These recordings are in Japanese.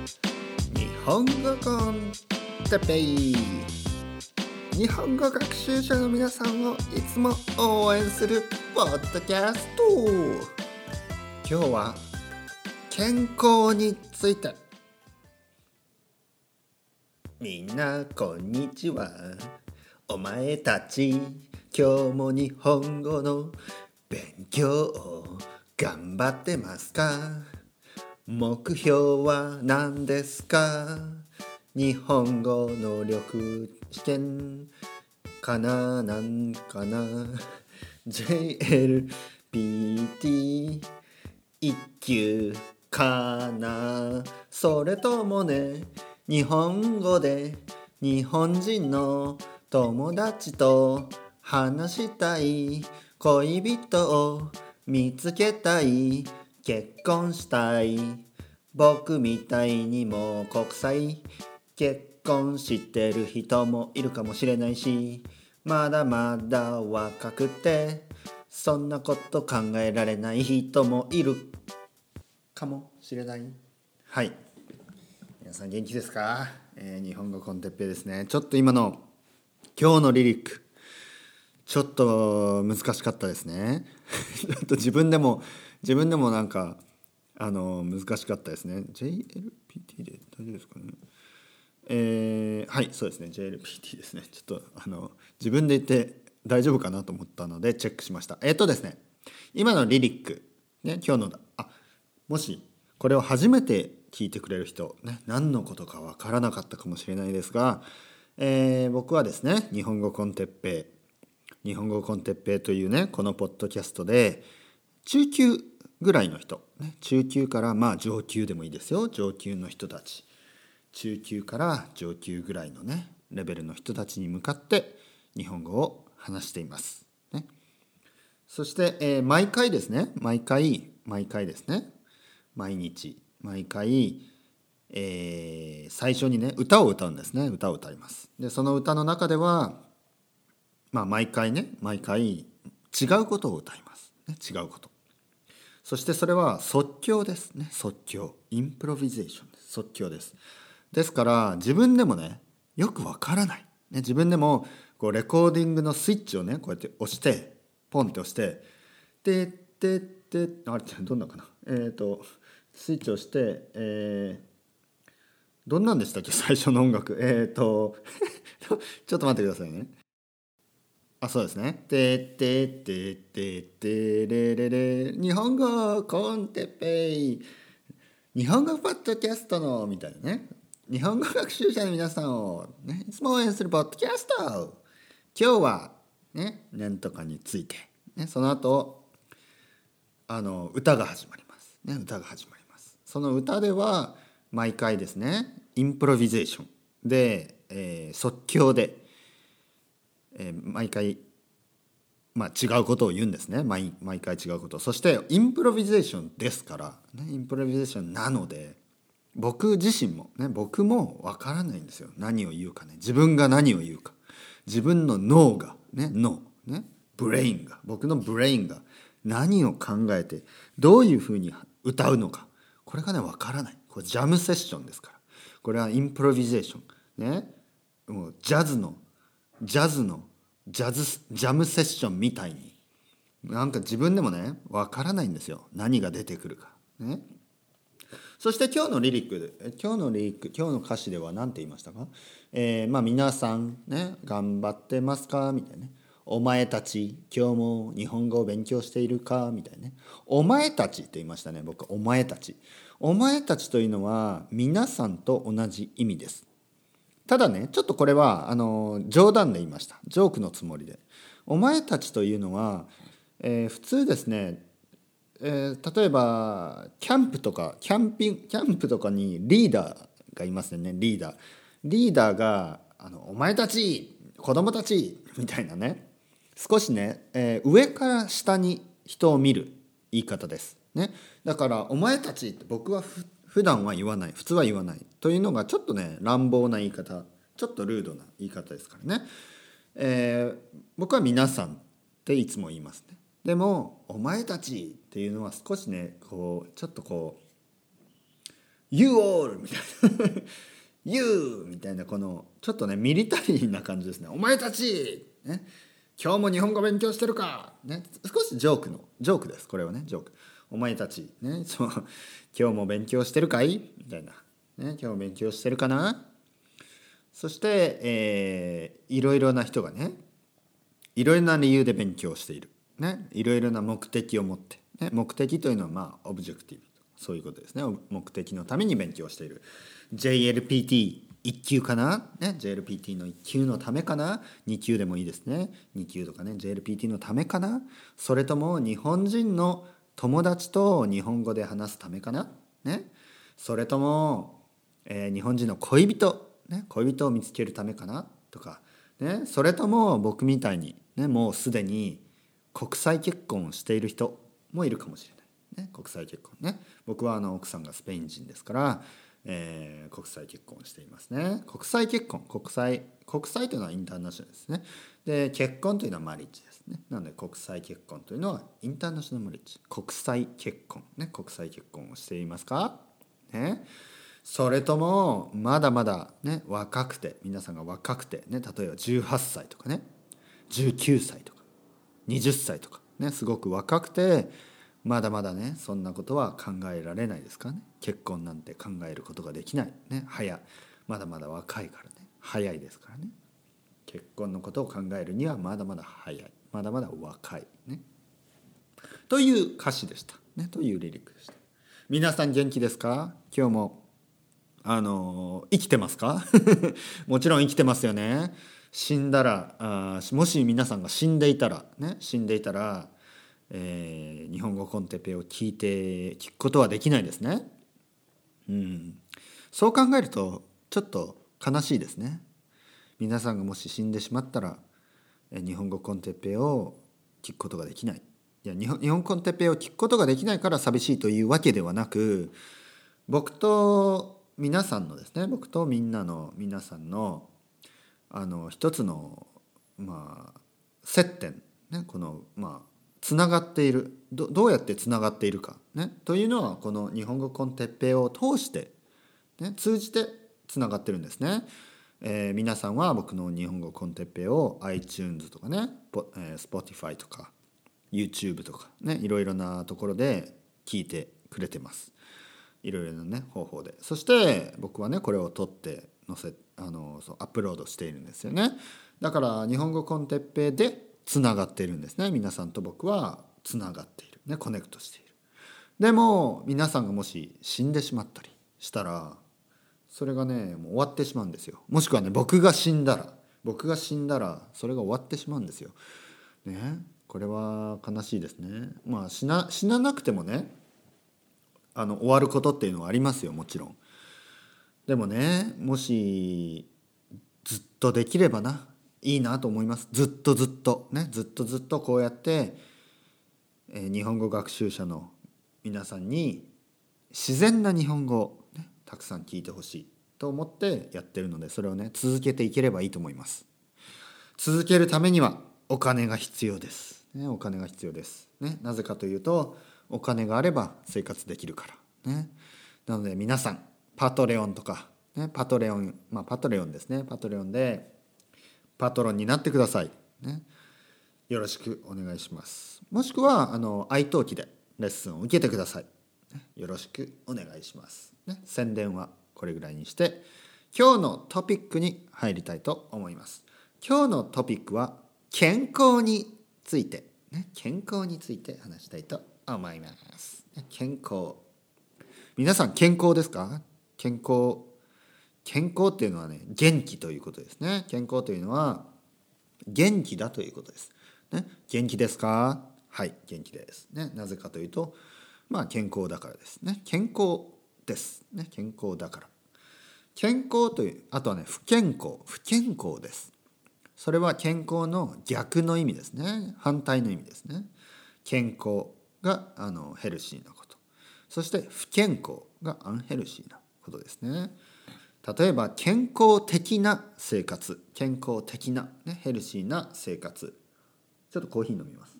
日本語コンテペイ。日本語学習者の皆さんをいつも応援するポッドキャスト。今日は健康について。みんなこんにちは。お前たち今日も日本語の勉強を頑張ってますか？目標は何ですか？日本語能力試験かな？なんかな？JLPT 一級かな？それともね日本語で日本人の友達と話したい恋人を見つけたい結婚したい。僕みたいにも国際。結婚してる人もいるかもしれないし。まだまだ若くて。そんなこと考えられない人もいるかもしれない。はい。皆さん元気ですか、えー、日本語コンテッペですね。ちょっと今の今日のリリック。ちょっと難しかったですね。ちょっと自分でも自分でもなんかあの難しかったですね。JLPT で大丈夫ですかね？えー、はいそうですね。JLPT ですね。ちょっとあの自分で言って大丈夫かなと思ったのでチェックしました。えっ、ー、とですね。今のリリック。ね今日のあもしこれを初めて聞いてくれる人、ね、何のことかわからなかったかもしれないですが、えー、僕はですね日本語コンテッペイ。日本語コンテッペイというねこのポッドキャストで中級ぐらいの人、ね、中級からまあ上級でもいいですよ。上級の人たち。中級から上級ぐらいのねレベルの人たちに向かって日本語を話しています。ね、そして、えー、毎回ですね。毎回毎回ですね。毎日毎回、えー、最初にね歌を歌うんですね。歌を歌います。でその歌の中ではまあ毎回ね毎回違うことを歌います、ね、違うこと。そしてそれは即興ですね。即興。インプロビゼーションです。即興です。ですから自分でもねよくわからない、ね、自分でもこうレコーディングのスイッチをねこうやって押してポンって押して「ででであれどんなかな。えっ、ー、とスイッチをして、えー、どんなんでしたっけ？最初の音楽。えっ、ー、とちょっと待ってくださいね。あそうですね「てててててれれれ。日本語コンテペイ」日本語ポッドキャストのみたいなね。日本語学習者の皆さんを、ね、いつも応援するポッドキャスト。今日はねなんとかについて、ね、その後あの歌が始まります、ね、歌が始まります。その歌では毎回ですねインプロビゼーションで、えー、即興で、えー、毎回まあ、違うことを言うんですね。毎回違うこと。そしてインプロビゼーションですから、ね、インプロビゼーションなので僕自身もね僕もわからないんですよ。何を言うかね。自分が何を言うか。自分の脳がね脳ね brain が僕の brain が何を考えてどういうふうに歌うのか。これがねわからない。これジャムセッションですから。これはインプロビゼーションね。もうジャズのジャズのジャズジャムセッションみたいに。なんか自分でもねわからないんですよ。何が出てくるか。ね。そして今日のリリック今日のリリック今日の歌詞では何て言いましたか、えー、まあ皆さんね頑張ってますか？みたいなね。お前たち今日も日本語を勉強しているか？みたいなね。お前たちって言いましたね僕。お前たち。お前たちというのは皆さんと同じ意味です。ただねちょっとこれはあの冗談で言いました。ジョークのつもりで。お前たちというのは、えー、普通ですねえー、例えばキャンプとかキャンピングキャンプとかにリーダーがいますよねリーダー。リーダーがあの「お前たち子供たち」みたいなね。少しね、えー、上から下に人を見る言い方です。ね、だから「お前たち」って僕はふ普段は言わない。普通は言わない。というのがちょっとね乱暴な言い方ちょっとルードな言い方ですからね、えー、僕は「皆さん」っていつも言いますね。でも「お前たち」っていうのは少しねこうちょっとこう You all! みたいな You! みたいなこのちょっとねミリタリーな感じですねお前たち、ね、今日も日本語勉強してるか、ね、少しジョークのジョークですこれはねジョークお前たち、ね、そう今日も勉強してるかい？みたいな、ね、今日勉強してるかな？そして、えー、いろいろな人がねいろいろな理由で勉強している、ね、いろいろな目的を持って、ね、目的というのはまあオブジェクティブそういうことですね。目的のために勉強している。JLPT 1級かな、ね、JLPT の1級のためかな？2級でもいいですね。2級とかね JLPT のためかな？それとも日本人の友達と日本語で話すためかな、ね、それとも、えー、日本人の恋人、ね、恋人を見つけるためかな？とか、ね、それとも僕みたいに、ね、もうすでに国際結婚をしている人もいるかもしれない、ね、国際結婚ね。僕はあの奥さんがスペイン人ですからえー、国際結婚をしていますね。国際結婚国際国際というのはインターナショナルですね。で結婚というのはマリッジですね。なので国際結婚というのはインターナショナルマリッジ。国際結婚ね国際結婚をしていますか？ね。それともまだまだね若くて皆さんが若くてね例えば18歳とかね19歳とか20歳とかねすごく若くてまだまだねそんなことは考えられないですかね。結婚なんて考えることができない。ね早まだまだ若いからね。早いですからね。結婚のことを考えるにはまだまだ早い。まだまだ若い。ね。という歌詞でした。ねというリリックでした。皆さん元気ですか？今日も。あの生きてますか？もちろん生きてますよね死んだらあもし皆さんが死んでいたらね死んでいたらえー、日本語コンテペを聞いて聞くことはできないですね。うん、そう考えるとちょっと悲しいですね。皆さんがもし死んでしまったら、え、日本語コンテペを聞くことができない。いや日本日本コンテペを聞くことができないから寂しいというわけではなく僕と皆さんのですね僕とみんなの皆さんのあの一つのまあ接点ねこのまあつながっているどどうやってつながっているか、ね、というのはこの日本語コンテッペイを通して、ね、通じてつながってるんですね。えー、皆さんは僕の日本語コンテッペイを iTunes とかね、えー、Spotify とか YouTube とかねいろいろなところで聞いてくれてます。いろいろなね方法で。そして僕はねこれを撮って載せあのそうアップロードしているんですよね。だから日本語コンテッペでつながっているんですね。皆さんと僕はつながっている。ねコネクトしている。でも皆さんがもし死んでしまったりしたらそれがねもう終わってしまうんですよ。もしくはね僕が死んだら僕が死んだらそれが終わってしまうんですよ。ねこれは悲しいですね。まあ死な死ななくてもねあの終わることっていうのはありますよもちろん。でもねもしずっとできればないいなと思います。ずっとずっと。ねずっとずっとこうやって、えー、日本語学習者の皆さんに自然な日本語を、ね、たくさん聞いてほしいと思ってやってるのでそれをね続けていければいいと思います。続けるためにはお金が必要です、ね、お金が必要です、ね、なぜかというとお金があれば生活できるからねなので皆さんパトレオンとか、ね、パトレオンまあパトレオンですねパトレオンでパトロンになってください。ね、よろしくお願いします。もしくはあの愛登記でレッスンを受けてください。ね、よろしくお願いします。ね、宣伝はこれぐらいにして今日のトピックに入りたいと思います。今日のトピックは健康について、ね、健康について話したいと思います。健康。皆さん健康ですか？健康。健康っていうのはね元気ということですね。健康というのは元気だということです、ね、元気ですか？はい元気です、ね、なぜかというとまあ健康だからです。ね？健康です、ね、健康だから。健康というあとはね不健康。不健康です。それは健康の逆の意味ですね。反対の意味ですね。健康。があのヘルシーなこと。そして不健康がアンヘルシーなことですね。例えば健康的な生活。健康的な、ね、ヘルシーな生活。ちょっとコーヒー飲みます。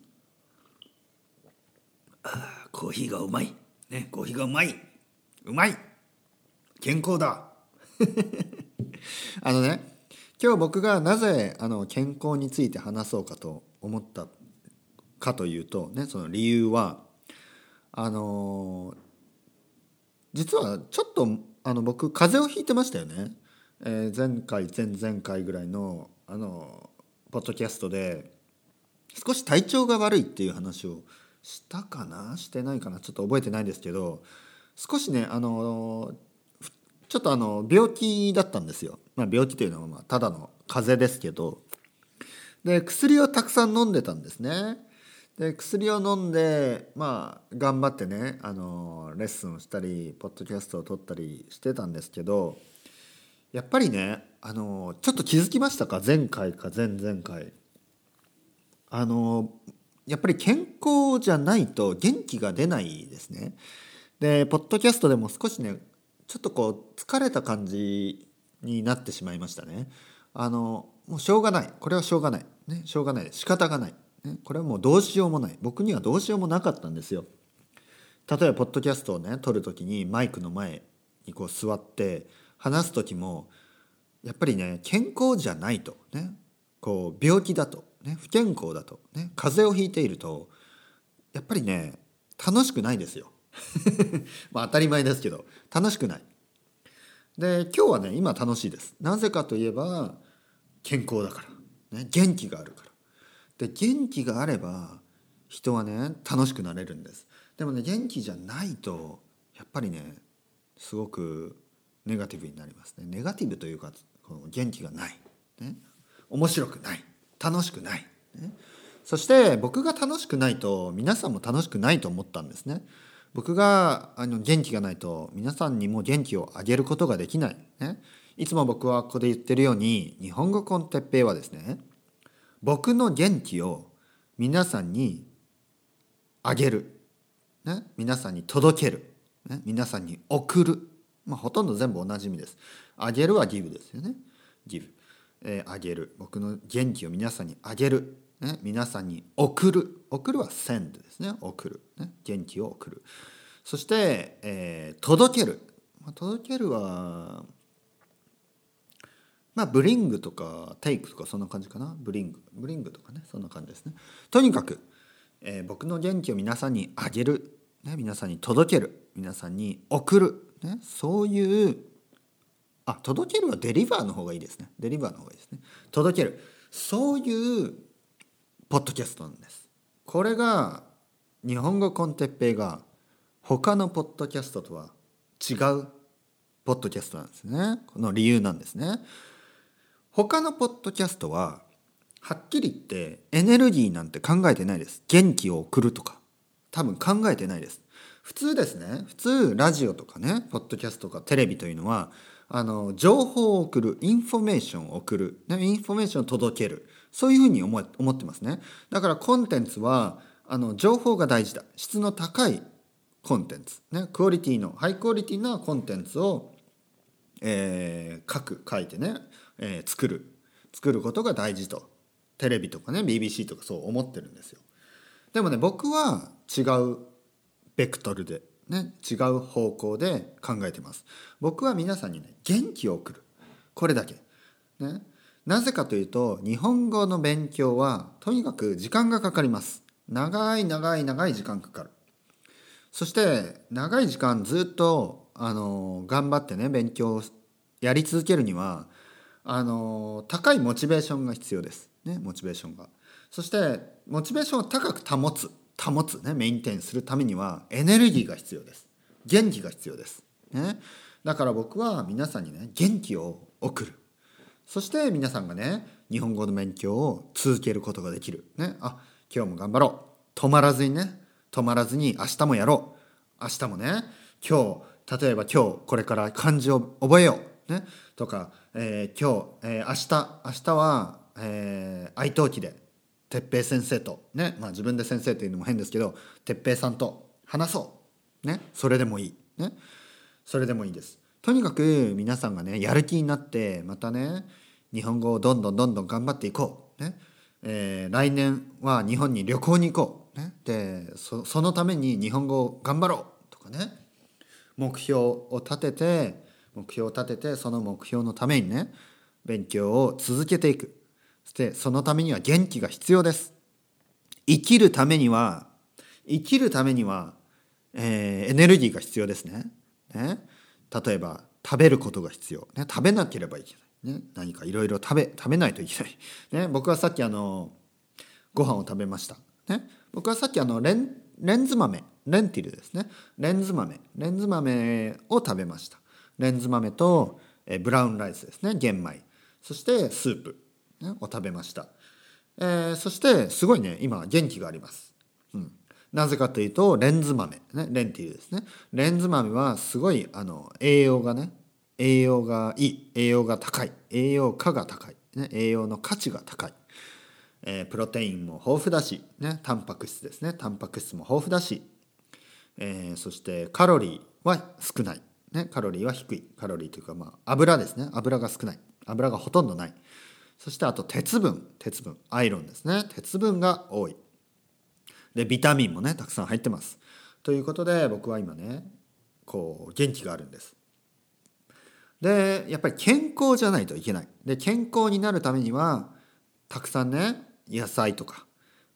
あコーヒーがうまい。ねコーヒーがうまい。うまい。健康だ。あのね今日僕がなぜあの健康について話そうかと思ったかというとねその理由はあの実はちょっとあの僕風邪をひいてましたよね、えー、前回前々回ぐらいのあのポッドキャストで少し体調が悪いっていう話をしたかな？してないかな？ちょっと覚えてないですけど少しねあのちょっとあの病気だったんですよ、まあ、病気というのはまあただの風邪ですけど。で薬をたくさん飲んでたんですね。で薬を飲んでまあ頑張ってねあのレッスンをしたりポッドキャストを撮ったりしてたんですけどやっぱりねあのちょっと気づきましたか？前回か前々回。あのやっぱり健康じゃないと元気が出ないですね。でポッドキャストでも少しねちょっとこう疲れた感じになってしまいましたね。あのもうしょうがない。これはしょうがない、ね、しょうがない。仕方がない、ね、これはもうどうしようもない僕にはどうしようもなかったんですよ。例えばポッドキャストをね撮る時にマイクの前にこう座って話す時もやっぱりね健康じゃないとねこう病気だとね、不健康だと、ね、風邪をひいているとやっぱりね楽しくないですよ。まあ当たり前ですけど楽しくない。で今日はね今楽しいです。なぜかといえば健康だから、ね、元気があるから。で元気があれば人はね楽しくなれるんです。でもね元気じゃないとやっぱりねすごくネガティブになりますね。ネガティブというかこの元気がない、ね、面白くない。楽しくない、ね、そして僕が楽しくないと皆さんも楽しくないと思ったんですね。僕があの元気がないと皆さんにも元気をあげることができない、ね、いつも僕はここで言ってるように日本語コンテッペイはですね僕の元気を皆さんにあげる、ね、皆さんに届ける、ね、皆さんに送る、まあ、ほとんど全部同じ意味です。あげるはギブですよね。ギブ。えー、あげる。僕の元気を皆さんにあげる、ね、皆さんに送る。送るは send ですね。送る、ね、元気を送る。そして、えー、届ける、まあ、届けるはまあブリングとかテイクとかそんな感じかな？ブリング。ブリングとかねそんな感じですね。とにかく、えー、僕の元気を皆さんにあげる、ね、皆さんに届ける。皆さんに送る、ね、そういうあ届けるはデリバーの方がいいですね。デリバーの方がいいですね。届ける。そういうポッドキャストなんです。これが日本語コンテッペイが他のポッドキャストとは違うポッドキャストなんですね。この理由なんですね。他のポッドキャストははっきり言ってエネルギーなんて考えてないです。元気を送るとか。多分考えてないです。普通ですね。普通ラジオとかねポッドキャストとかテレビというのはあの情報を送るインフォメーションを送る、ね、インフォメーションを届ける。そういうふうに思思ってますね。だからコンテンツはあの情報が大事だ。質の高いコンテンツ、ね、クオリティのハイクオリティなコンテンツを、えー、書く書いてね、えー、作る作ることが大事とテレビとかね BBC とかそう思ってるんですよでもね僕は違うベクトルでね、違う方向で考えてます。僕は皆さんにね元気を送るこれだけ。ね、なぜかというと日本語の勉強はとにかく時間がかかります。長い長い長い時間かかる。そして長い時間ずっとあの頑張ってね勉強やり続けるにはあの高いモチベーションが必要です。ね、モチベーションが。そしてモチベーションを高く保つ。保つ。ねメインテインするためにはエネルギーが必要です。元気が必要です、ね、だから僕は皆さんにね元気を送る。そして皆さんがね日本語の勉強を続けることができる。ね。あ今日も頑張ろう。止まらずにね。止まらずに明日もやろう。明日もね今日例えば今日これから漢字を覚えよう。ね。とか、えー、今日、えー、明日明日は、えー、愛登記で哲平先生とね、まあ、自分で先生っていうのも変ですけど哲平さんと話そう。ねそれでもいい。ねそれでもいいです。とにかく皆さんがねやる気になってまたね日本語をどんどんどんどん頑張っていこう。ねえー、来年は日本に旅行に行こう、ね、でそそのために日本語を頑張ろう。とかね目標を立てて目標を立ててその目標のためにね勉強を続けていく。そしてそのためには元気が必要です。生きるためには生きるためには、えー、エネルギーが必要ですね。ね。例えば食べることが必要、ね、食べなければいけない、ね、何かいろいろ食べ食べないといけない、ね、僕はさっきあのご飯を食べました、ね、僕はさっきあのレンレンズ豆。レンティルですね。レンズ豆。レンズ豆を食べました。レンズ豆とえブラウンライスですね玄米。そしてスープ、ね、を食べました、えー、そしてすごいね今元気があります、うん、なぜかというとレンズ豆、ね、レンティルですね。レンズ豆はすごいあの栄養がね栄養がいい栄養が高い栄養価が高い、ね、栄養の価値が高い。えー、プロテインも豊富だし、ね、タンパク質ですね。タンパク質も豊富だし、えー、そしてカロリーは少ない、ね、カロリーは低い。カロリーというか、まあ、油ですね。油が少ない。油がほとんどない。そしてあと鉄分。鉄分。アイロンですね。鉄分が多い。でビタミンもねたくさん入ってます。ということで僕は今ねこう元気があるんです。でやっぱり健康じゃないといけない。で健康になるためにはたくさんね野菜とか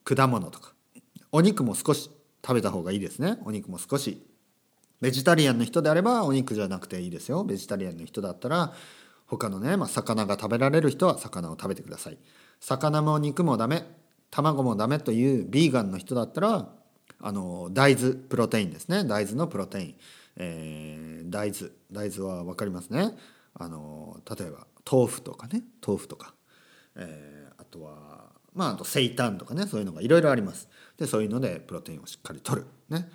果物とかお肉も少し食べた方がいいですね。お肉も少しベジタリアンの人であればお肉じゃなくていいですよ。ベジタリアンの人だったら他のね、まあ、魚が食べられる人は魚を食べてください。魚も肉もダメ卵もダメというビーガンの人だったらあの大豆プロテインですね。大豆のプロテイン、えー、大豆。大豆は分かりますね。あの例えば豆腐とかね。豆腐とか、えー、あとはまああと生炭とかね。そういうのがいろいろあります。でそういうのでプロテインをしっかりとる。ね。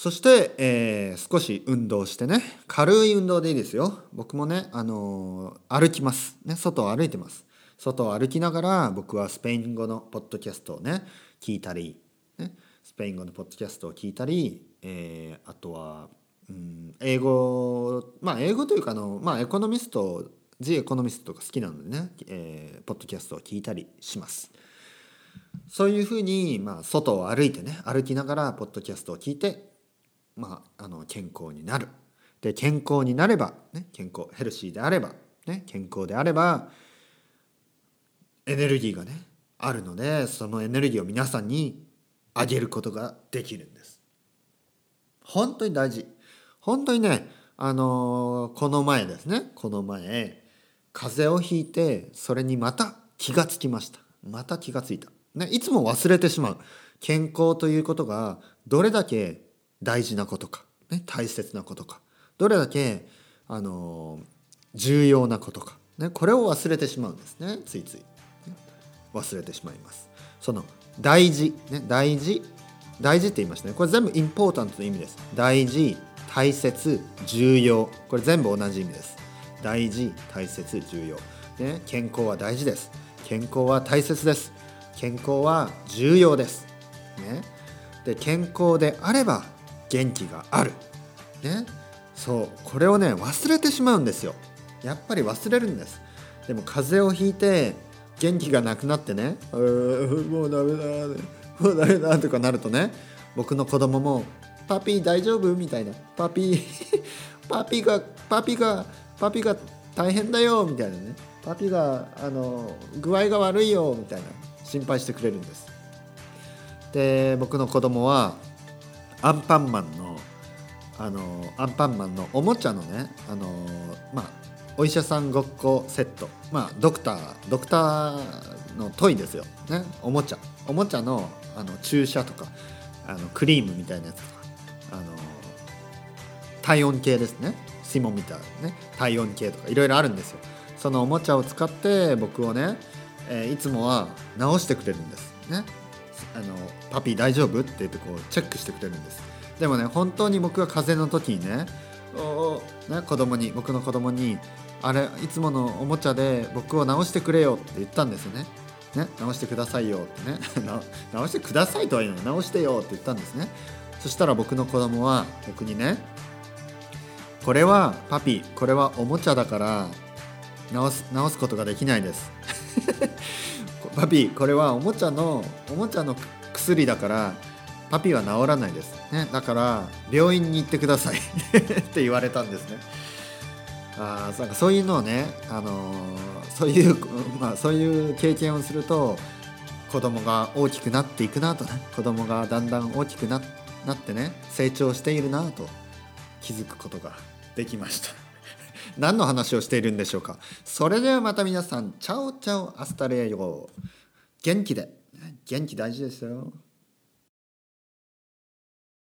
そして、えー、少し運動してね。軽い運動でいいですよ。僕もね、あのー、歩きますね。外を歩いてます。外を歩きながら僕はスペイン語のポッドキャストをね聞いたり、ね、スペイン語のポッドキャストを聞いたり、えー、あとは、うん、英語まあ英語というかあの、まあ、エコノミストジエコノミストとか好きなのでね、えー、ポッドキャストを聞いたりします。そういうふうに、まあ、外を歩いてね歩きながらポッドキャストを聞いて、まあ、あの健康になる。で健康になれば、ね、健康ヘルシーであれば、ね、健康であればエネルギーがねあるのでそのエネルギーを皆さんにあげることができるんです。本当に大事。本当にねあのこの前ですねこの前風邪をひいてそれにまた気がつきましたまた気がついた、ね、いつも忘れてしまう健康ということがどれだけ大事なことか、ね、大切なことかどれだけあの重要なことか、ね、これを忘れてしまうんですねついつい、ね、忘れてしまいます。その大事、ね、大事大事って言いましたね。これ全部インポータントの意味です。大事大切重要。これ全部同じ意味です。大事大切重要、ね、健康は大事です。健康は大切です。健康は重要です、ね、で健康であれば元気がある、ね、そうこれをね忘れてしまうんですよ。やっぱり忘れるんです。でも風邪をひいて元気がなくなってね「もうダメだもうダメだ」とかなるとね僕の子供も「パピー大丈夫?」みたいな「パピー パピがパピがパピが大変だよ？みたいなね。パピがあの具合が悪いよ？みたいな。心配してくれるんです。で僕の子供はアンパンマンのあのアンパンマンのおもちゃのねあのまあお医者さんごっこセット。まあドクタードクターのトイですよ。ねおもちゃ。おもちゃのあの注射とかあのクリームみたいなやつとか。あの体温計ですね。シモみたいなね。体温計とかいろいろあるんですよ。そのおもちゃを使って僕をね、えー、いつもは直してくれるんです。ね。あのパピー大丈夫？って言ってこうチェックしてくれるんです。でもね本当に僕が風邪の時にねおね子供に僕の子供にあれいつものおもちゃで僕を直してくれよって言ったんですよね。ね直してくださいよってね。直してくださいとは言うの直してよって言ったんですね。そしたら僕の子供は僕にねこれはパピこれはおもちゃだから直す直すことができないです。パピこれはおもちゃのおもちゃの薬だからパピは治らないです、ね、だから病院に行ってください。って言われたんですね。あなんかそういうのをね、あのー、そういう、まあ、そういう経験をすると子供が大きくなっていくなとね。子供がだんだん大きくななってね成長しているなと気づくことができました。何の話をしているんでしょうか。それではまた皆さん。 Ciao ciao hasta luego元気で。元気大事ですよ。